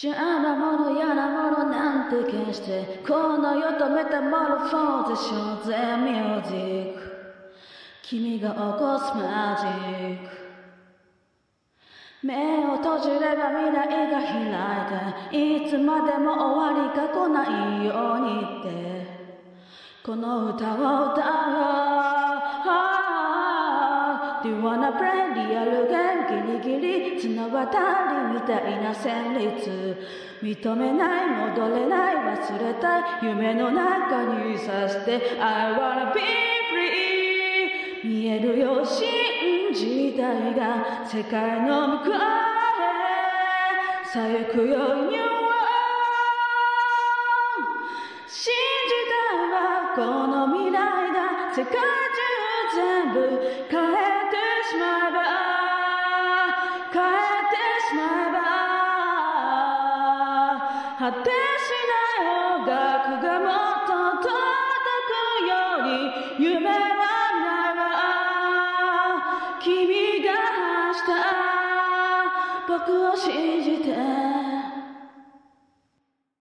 邪なもの嫌なものなんて決してこの世とメタモルフォーゼションゼミュージック。君が起こすマジック。目を閉じれば未来が開いていつまでも終わりが来ないようにって。この歌を歌う。Do you wanna play リアルゲームギリギリ綱渡りみたいな旋律。認めない戻れない忘れたい。夢の中にさして。I wanna be free 見えるよ新時代が世界の向こうへ。さゆくように信じたいはこの未来だ。世界中全部変えてしまえば変えてしまえば果てしない音楽がもっと届くように夢はなら君が明日僕を信じて。